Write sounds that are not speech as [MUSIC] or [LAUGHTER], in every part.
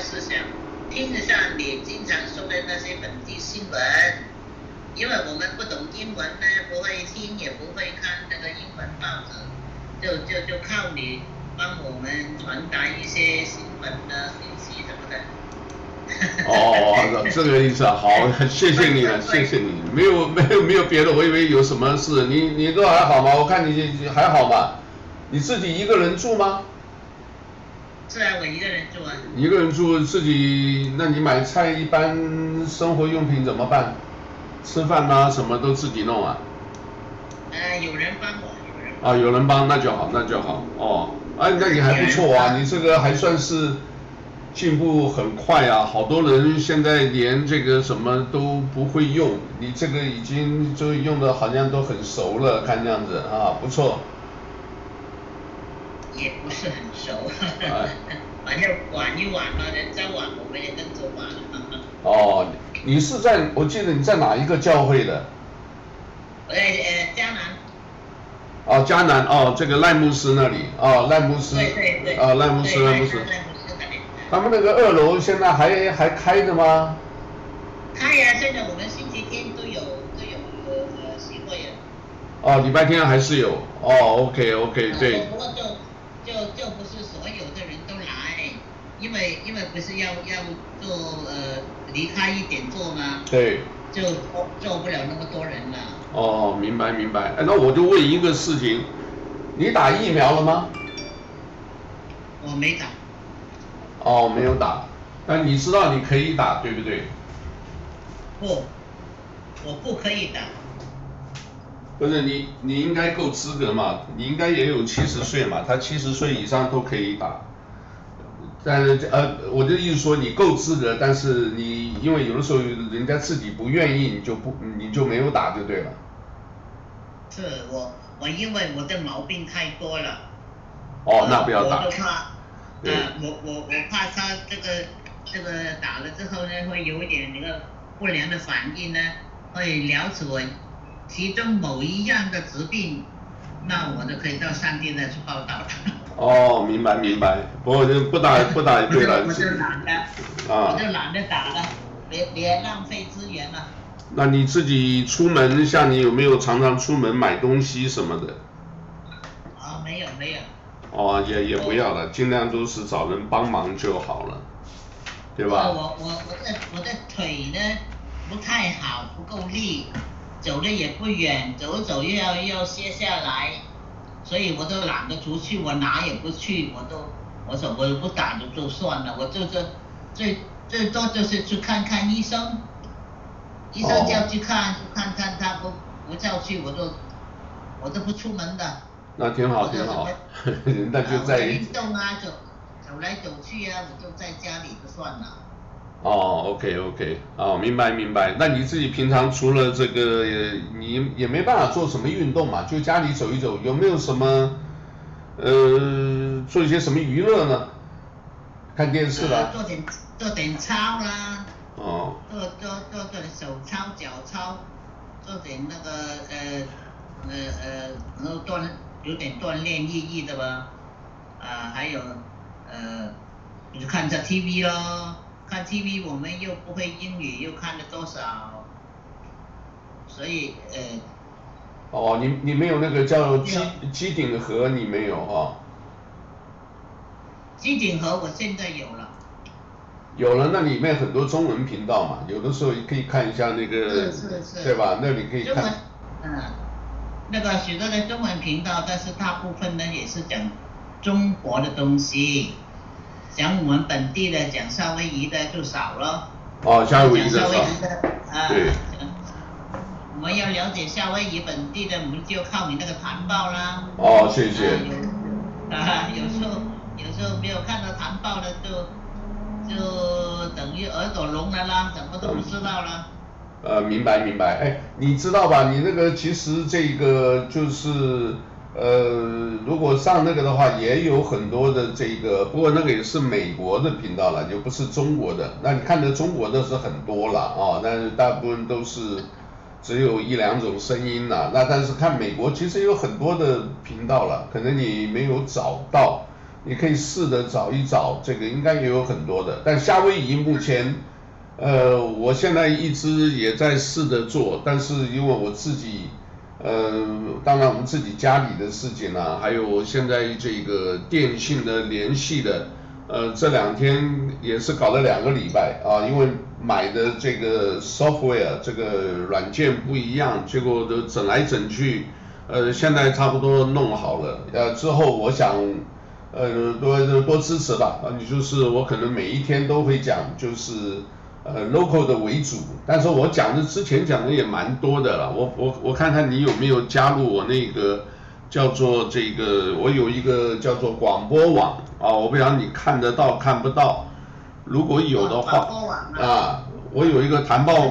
思想，听一下你经常说的那些本地新闻，因为我们不懂英文呢，不会听也不会看那个英文报纸，就就就靠你帮我们传达一些新闻的信息什么的。哦，这个意思啊，好，[LAUGHS] 谢谢你了，谢谢你，没有 [LAUGHS] 没有没有别的，我以为有什么事，你你都还好吗？我看你还好吧？你自己一个人住吗？是啊，我一个人住啊。一个人住，自己，那你买菜一般生活用品怎么办？吃饭啊，什么都自己弄啊？呃，有人帮我，有人。啊，有人帮，那就好，那就好。哦，哎，那你还不错啊，你这个还算是进步很快啊。好多人现在连这个什么都不会用，你这个已经就用的好像都很熟了，看这样子啊，不错。也不是很熟，[LAUGHS] 反正玩一玩嘛，人家玩我们也跟着玩。哦，你是在，我记得你在哪一个教会的？呃呃，迦南。哦，迦南哦，这个赖牧师那里哦，赖牧师。对对对。啊，赖牧师，赖牧师。他们那个二楼现在还还开着吗？开呀，现在我们星期天都有都有呃聚会啊。哦，礼拜天还是有哦，OK OK 对。就就不是所有的人都来，因为因为不是要要做呃离开一点做吗？对。就做不了那么多人了。哦，明白明白。哎，那我就问一个事情，你打疫苗了吗？我没打。哦，没有打，但你知道你可以打，对不对？不，我不可以打。不是你，你应该够资格嘛？你应该也有七十岁嘛？他七十岁以上都可以打。但是呃，我的意思说你够资格，但是你因为有的时候人家自己不愿意，你就不你就没有打就对了。是我我因为我的毛病太多了。哦，那不要打。我怕，呃，我我我怕他这个这个打了之后呢，会有一点那个不良的反应呢，会了解我。其中某一样的疾病，那我就可以到上帝那去报道了。哦，明白明白，不过就不打不打也对了。我就懒得，啊，我就懒得打了，别别浪费资源了。那你自己出门，像你有没有常常出门买东西什么的？啊，没有没有。哦，也也不要了，尽量都是找人帮忙就好了，对吧？我我我的我的腿呢不太好，不够力。走的也不远，走走又要又要歇下来，所以我都懒得出去，我哪也不去，我都我说我不打就就算了，我就是最最多就是去看看医生，医生叫去看，哦、看看他不不叫去，我都我都不出门的。那挺好挺好，那 [LAUGHS] 就在运动啊，走走来走去啊，我就在家里就算了。哦，OK OK，哦，明白明白。那你自己平常除了这个，你也没办法做什么运动嘛？就家里走一走，有没有什么，呃，做一些什么娱乐呢？看电视啦。做点做点操啦。哦。做做做点手操、脚操，做点那个呃呃呃，然后锻有点锻炼意义的吧。啊，还有呃，你就看一下 TV 咯。看 TV 我们又不会英语，又看了多少，所以呃。哦，你你没有那个叫机机顶盒，你没有啊？机顶盒我现在有了。有了，那里面很多中文频道嘛，有的时候也可以看一下那个，是是是对吧？那里可以看。嗯，那个许多的中文频道，但是大部分呢也是讲中国的东西。讲我们本地的，讲夏威夷的就少了。哦，夏威夷的少。夏威夷的啊。对。我们要了解夏威夷本地的，我们就靠你那个团报啦。哦，谢谢。啊，有 [LAUGHS] 时候有时候没有看到团报的，就就等于耳朵聋了啦，什么都不知道了。呃，明白明白，哎，你知道吧？你那个其实这个就是。呃，如果上那个的话，也有很多的这个，不过那个也是美国的频道了，就不是中国的。那你看的中国的是很多了啊，但是大部分都是只有一两种声音呐。那但是看美国其实有很多的频道了，可能你没有找到。你可以试着找一找，这个应该也有很多的。但夏威夷目前，呃，我现在一直也在试着做，但是因为我自己，呃，当然我们自己家里的事情啊，还有现在这个电信的联系的，呃，这两天也是搞了两个礼拜啊，因为买的这个 software 这个软件不一样，结果都整来整去，呃，现在差不多弄好了，呃，之后我想。呃，多多支持吧，啊，你就是我可能每一天都会讲，就是呃 local 的为主，但是我讲的之前讲的也蛮多的了，我我我看看你有没有加入我那个叫做这个，我有一个叫做广播网啊，我不知道你看得到看不到，如果有的话，啊，啊，我有一个谈报，怎么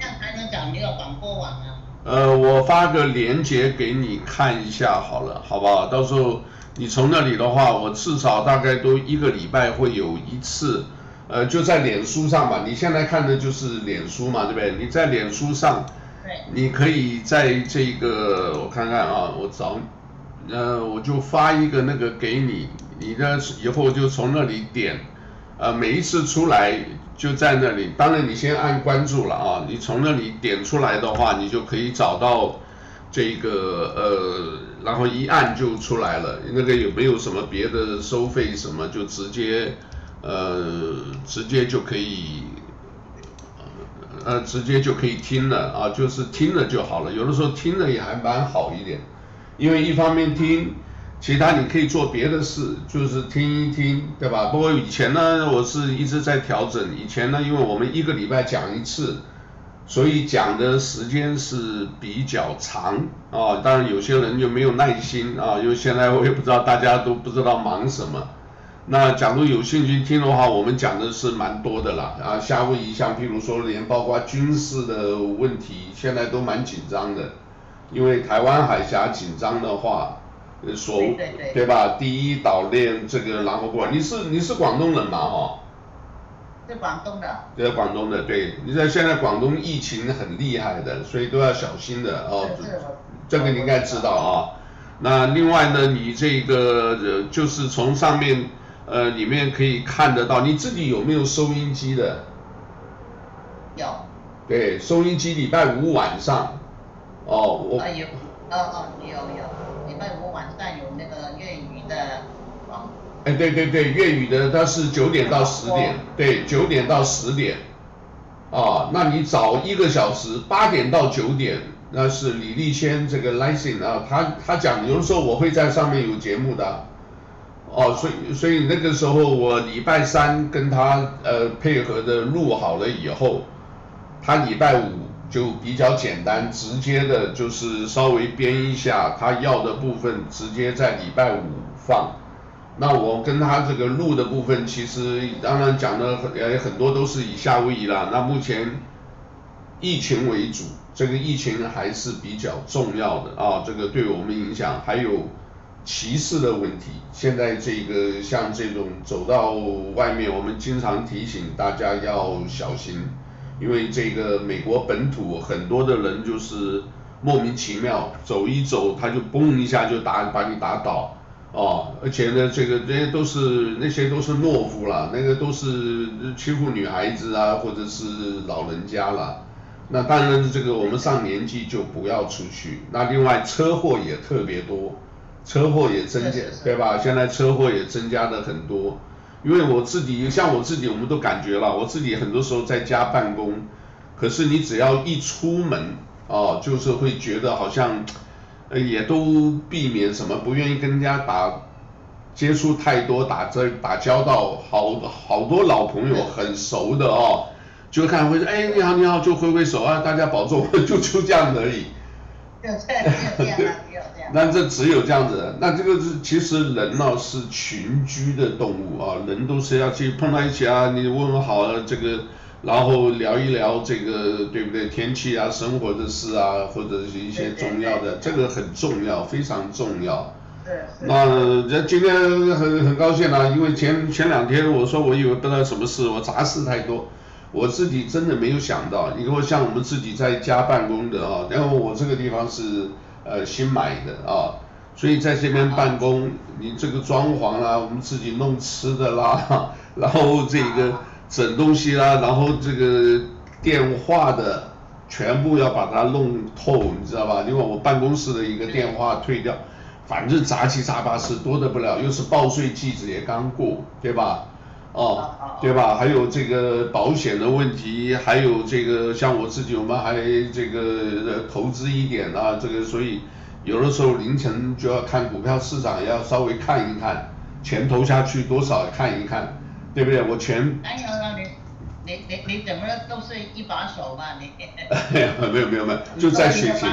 样才能讲这个广播网啊？呃，我发个链接给你看一下好了，好不好？到时候。你从那里的话，我至少大概都一个礼拜会有一次，呃，就在脸书上吧。你现在看的就是脸书嘛，对不对？你在脸书上，对，你可以在这个我看看啊，我找，呃，我就发一个那个给你，你呢以后就从那里点，呃，每一次出来就在那里。当然你先按关注了啊，你从那里点出来的话，你就可以找到。这个呃，然后一按就出来了，那个有没有什么别的收费什么，就直接呃直接就可以呃直接就可以听了啊，就是听了就好了。有的时候听了也还蛮好一点，因为一方面听，其他你可以做别的事，就是听一听，对吧？不过以前呢，我是一直在调整。以前呢，因为我们一个礼拜讲一次。所以讲的时间是比较长啊，当然有些人就没有耐心啊，因为现在我也不知道大家都不知道忙什么。那假如有兴趣听的话，我们讲的是蛮多的啦啊，夏威夷像譬如说连包括军事的问题，现在都蛮紧张的，因为台湾海峡紧张的话，所对，吧？第一岛链这个然后过来，你是你是广东人嘛哈？是广东的，对，广东的，对，你在现在广东疫情很厉害的，所以都要小心的哦。这个你应该知道啊。那另外呢，你这个呃，就是从上面呃里面可以看得到，你自己有没有收音机的？有。对，收音机礼拜五晚上，哦，我。啊有，哦哦有有，礼拜五晚上有那个粤语的。哎，对对对，粤语的它是九点到十点，对，九点到十点，啊，那你早一个小时，八点到九点，那是李立谦这个 Licensing 啊，他他讲，有的时候我会在上面有节目的，哦，所以所以那个时候我礼拜三跟他呃配合的录好了以后，他礼拜五就比较简单，直接的就是稍微编一下他要的部分，直接在礼拜五放。那我跟他这个录的部分，其实当然讲的很呃很多都是以夏威夷啦。那目前疫情为主，这个疫情还是比较重要的啊，这个对我们影响还有歧视的问题。现在这个像这种走到外面，我们经常提醒大家要小心，因为这个美国本土很多的人就是莫名其妙走一走，他就嘣一下就打把你打倒。哦，而且呢，这个这些都是那些都是懦夫啦，那个都是欺负女孩子啊，或者是老人家啦。那当然，这个我们上年纪就不要出去。那另外车祸也特别多，车祸也增加，对吧？现在车祸也增加的很多。因为我自己像我自己，我们都感觉了，我自己很多时候在家办公，可是你只要一出门，哦，就是会觉得好像。呃，也都避免什么，不愿意跟人家打接触太多，打这打交道，好好多老朋友很熟的哦，就看会说，哎，你好你好，就挥挥手啊，大家保重，[LAUGHS] 就就这样而已。就这样，这样，这样。[LAUGHS] 那这只有这样子，那这个是其实人呢是群居的动物啊，人都是要去碰到一起啊，你问好了这个。然后聊一聊这个对不对？天气啊，生活的事啊，或者是一些重要的，这个很重要，非常重要。那这今天很很高兴啊，因为前前两天我说我以为不知道什么事，我杂事太多，我自己真的没有想到。你说像我们自己在家办公的啊，然后我这个地方是呃新买的啊，所以在这边办公，你这个装潢啦，我们自己弄吃的啦，[LAUGHS] 然后这个整东西啦，然后这个电话的全部要把它弄透，你知道吧？因为我办公室的一个电话退掉，反正杂七杂八事多得不了，又是报税季子也刚过，对吧？哦，对吧？还有这个保险的问题，还有这个像我自己，我们还这个投资一点啊，这个所以。有的时候凌晨就要看股票市场，也要稍微看一看，钱投下去多少看一看，对不对？我钱。哎呀，你你你你怎么都是一把手嘛你？[LAUGHS] 没有没有没有，就在学习。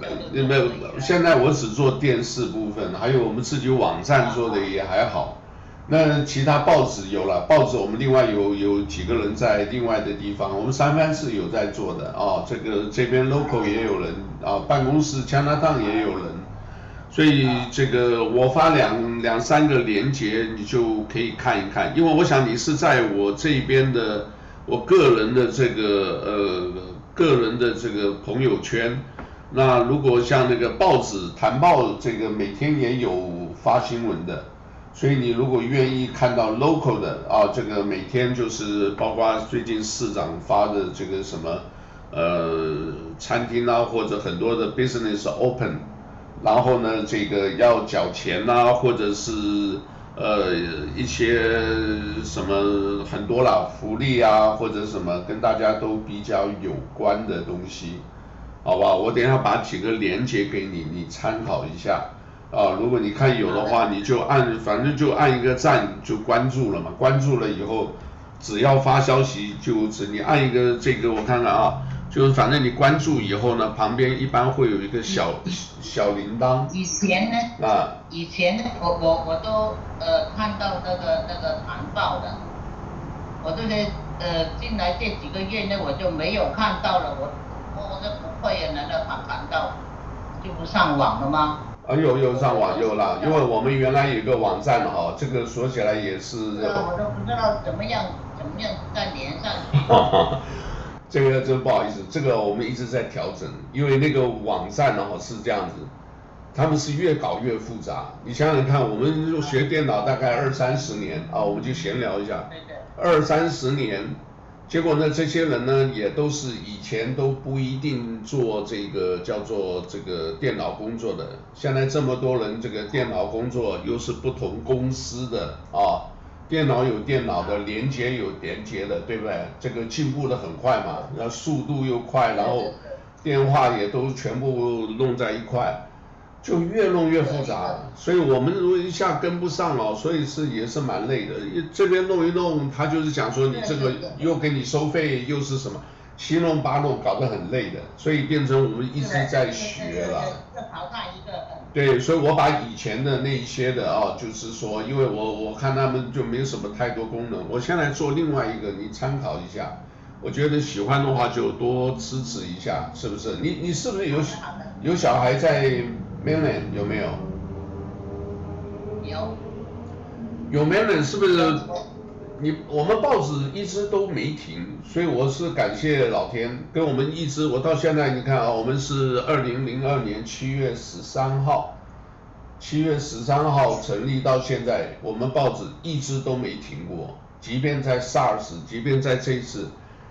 没有没有，现在我只做电视部分，还有我们自己网站做的也还好。那其他报纸有了，报纸我们另外有有几个人在另外的地方，我们三藩市有在做的啊，这个这边 local 也有人啊，办公室加拿大也有人，所以这个我发两两三个链接，你就可以看一看，因为我想你是在我这边的我个人的这个呃个人的这个朋友圈，那如果像那个报纸谈报这个每天也有发新闻的。所以你如果愿意看到 local 的啊，这个每天就是包括最近市长发的这个什么呃餐厅啊，或者很多的 business open，然后呢这个要缴钱啊，或者是呃一些什么很多啦福利啊，或者什么跟大家都比较有关的东西，好吧，我等一下把几个链接给你，你参考一下。啊，如果你看有的话，你就按，反正就按一个赞就关注了嘛，关注了以后，只要发消息就只你按一个这个我看看啊，就是反正你关注以后呢，旁边一般会有一个小小铃铛。以前呢？啊。以前呢，我我我都呃看到那个那个弹报的，我这些呃进来这几个月呢，我就没有看到了，我我这不会啊，难道弹弹到就不上网了吗？啊有有上网有了，因为我们原来有个网站哈，这个说起来也是。我都不知道怎么样怎么样再连上去。这个真不好意思，这个我们一直在调整，因为那个网站呢是这样子，他们是越搞越复杂。你想想看，我们学电脑大概二三十年啊，我们就闲聊一下，二三十年。结果呢，这些人呢也都是以前都不一定做这个叫做这个电脑工作的，现在这么多人这个电脑工作又是不同公司的啊，电脑有电脑的，连接有连接的，对不对？这个进步的很快嘛，然后速度又快，然后电话也都全部弄在一块。就越弄越复杂，所以我们如果一下跟不上哦，所以是也是蛮累的。这边弄一弄，他就是讲说你这个又给你收费，又是什么七弄八弄，搞得很累的，所以变成我们一直在学了。淘汰一个。对，所以我把以前的那一些的啊，就是说，因为我我看他们就没有什么太多功能，我现在做另外一个，你参考一下。我觉得喜欢的话就多支持一下，是不是？你你是不是有有小孩在？Mainland 有没有？有。有 Mainland 是不是？你我们报纸一直都没停，所以我是感谢老天，跟我们一直我到现在你看啊，我们是二零零二年七月十三号，七月十三号成立到现在，我们报纸一直都没停过，即便在 SARS，即便在这次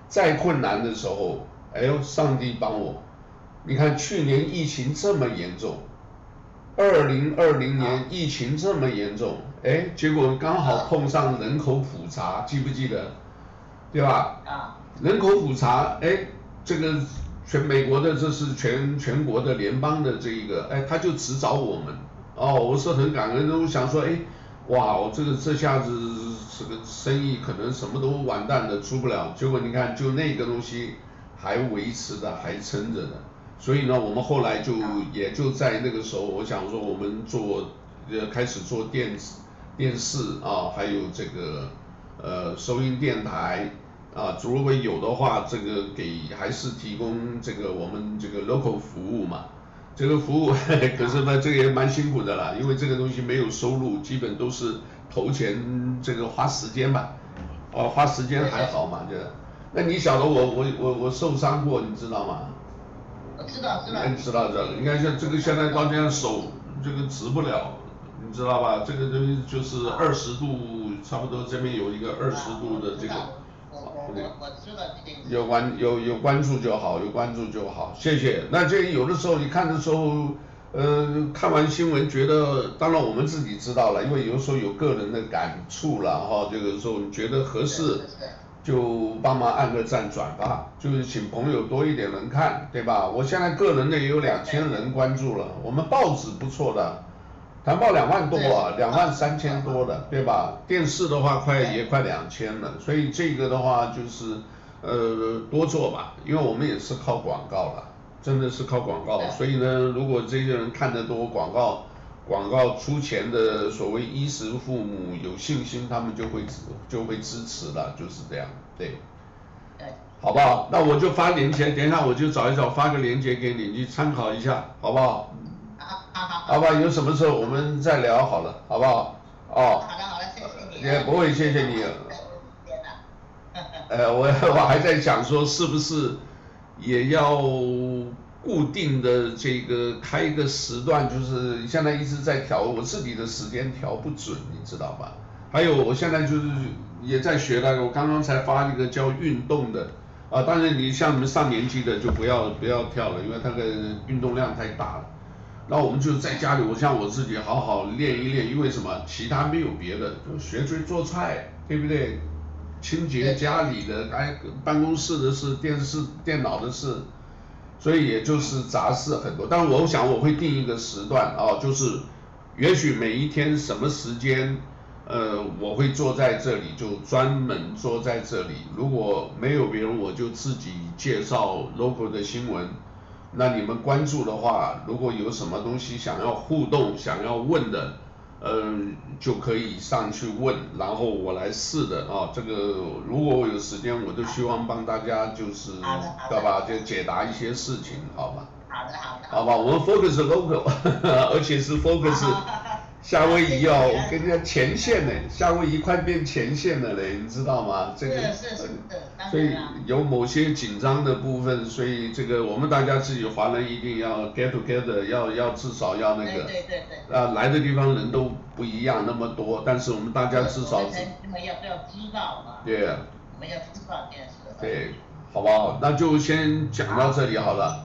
再困难的时候，哎呦，上帝帮我，你看去年疫情这么严重。二零二零年疫情这么严重，哎，结果刚好碰上人口普查，记不记得？对吧？啊。人口普查，哎，这个全美国的这是全全国的联邦的这一个，哎，他就只找我们，哦，我是很感恩，我想说，哎，哇，我这个这下子这个生意可能什么都完蛋了，出不了。结果你看，就那个东西还维持的，还撑着的。所以呢，我们后来就也就在那个时候，我想说，我们做呃开始做电子电视啊，还有这个呃收音电台啊，如果有的话，这个给还是提供这个我们这个 local 服务嘛。这个服务呵呵 [LAUGHS] 可是呢，这个也蛮辛苦的啦，因为这个东西没有收入，基本都是投钱这个花时间吧。哦，花时间还好嘛，这。那你晓得我我我我受伤过，你知道吗？知道知道。知道知道，你看像这个现在到这样手这个直不了，你知道吧？这个东西就是二十度，差不多这边有一个二十度的这个。有关有有关注就好，有关注就好，谢谢。那这有的时候你看的时候，呃，看完新闻觉得，当然我们自己知道了，因为有时候有个人的感触了哈，这个时候你觉得合适，就帮忙按个赞转发，就是请朋友多一点人看，对吧？我现在个人的也有两千人关注了，我们报纸不错的。谈报两万多啊，两万三千多的，对吧？电视的话快也快两千了，所以这个的话就是呃多做吧，因为我们也是靠广告的，真的是靠广告，所以呢，如果这些人看得多广告，广告出钱的所谓衣食父母有信心，他们就会支就会支持了，就是这样，对，好不好？那我就发链接，等一下我就找一找发个链接给你，你参考一下，好不好？好吧，有什么时候我们再聊好了，好不好？哦。好的好的，谢谢你。也不会谢谢你。呃，我我还在想说，是不是也要固定的这个开一个时段，就是现在一直在调，我自己的时间调不准，你知道吧？还有我现在就是也在学那个，我刚刚才发一个叫运动的，啊，当然你像你们上年纪的就不要不要跳了，因为它的运动量太大了。那我们就在家里，我像我自己好好练一练，因为什么？其他没有别的，就学会做菜，对不对？清洁家里的，哎，办公室的事，电视、电脑的事，所以也就是杂事很多。但我想我会定一个时段啊，就是也许每一天什么时间，呃，我会坐在这里，就专门坐在这里。如果没有别人，我就自己介绍 local 的新闻。那你们关注的话，如果有什么东西想要互动、想要问的，呃，就可以上去问，然后我来试的啊。这个如果我有时间，我都希望帮大家就是，对吧？就解答一些事情，好吧？好的，好的。好吧，我们 focus local，[LAUGHS] 而且是 [LAUGHS] focus。夏威夷哦，我跟你讲前线呢，夏威夷快变前线了嘞，你知道吗？这个，所以有某些紧张的部分，所以这个我们大家自己华人一定要 get together，要要至少要那个，对对对啊，来的地方人都不一样那么多，但是我们大家至少，要要知道嘛，对啊，我们要知道这件事，对，好不好？那就先讲到这里好了。